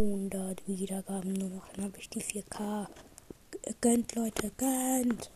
100 Wiedergaben nur noch. Dann habe ich die 4K. Gönnt, Leute, gönnt.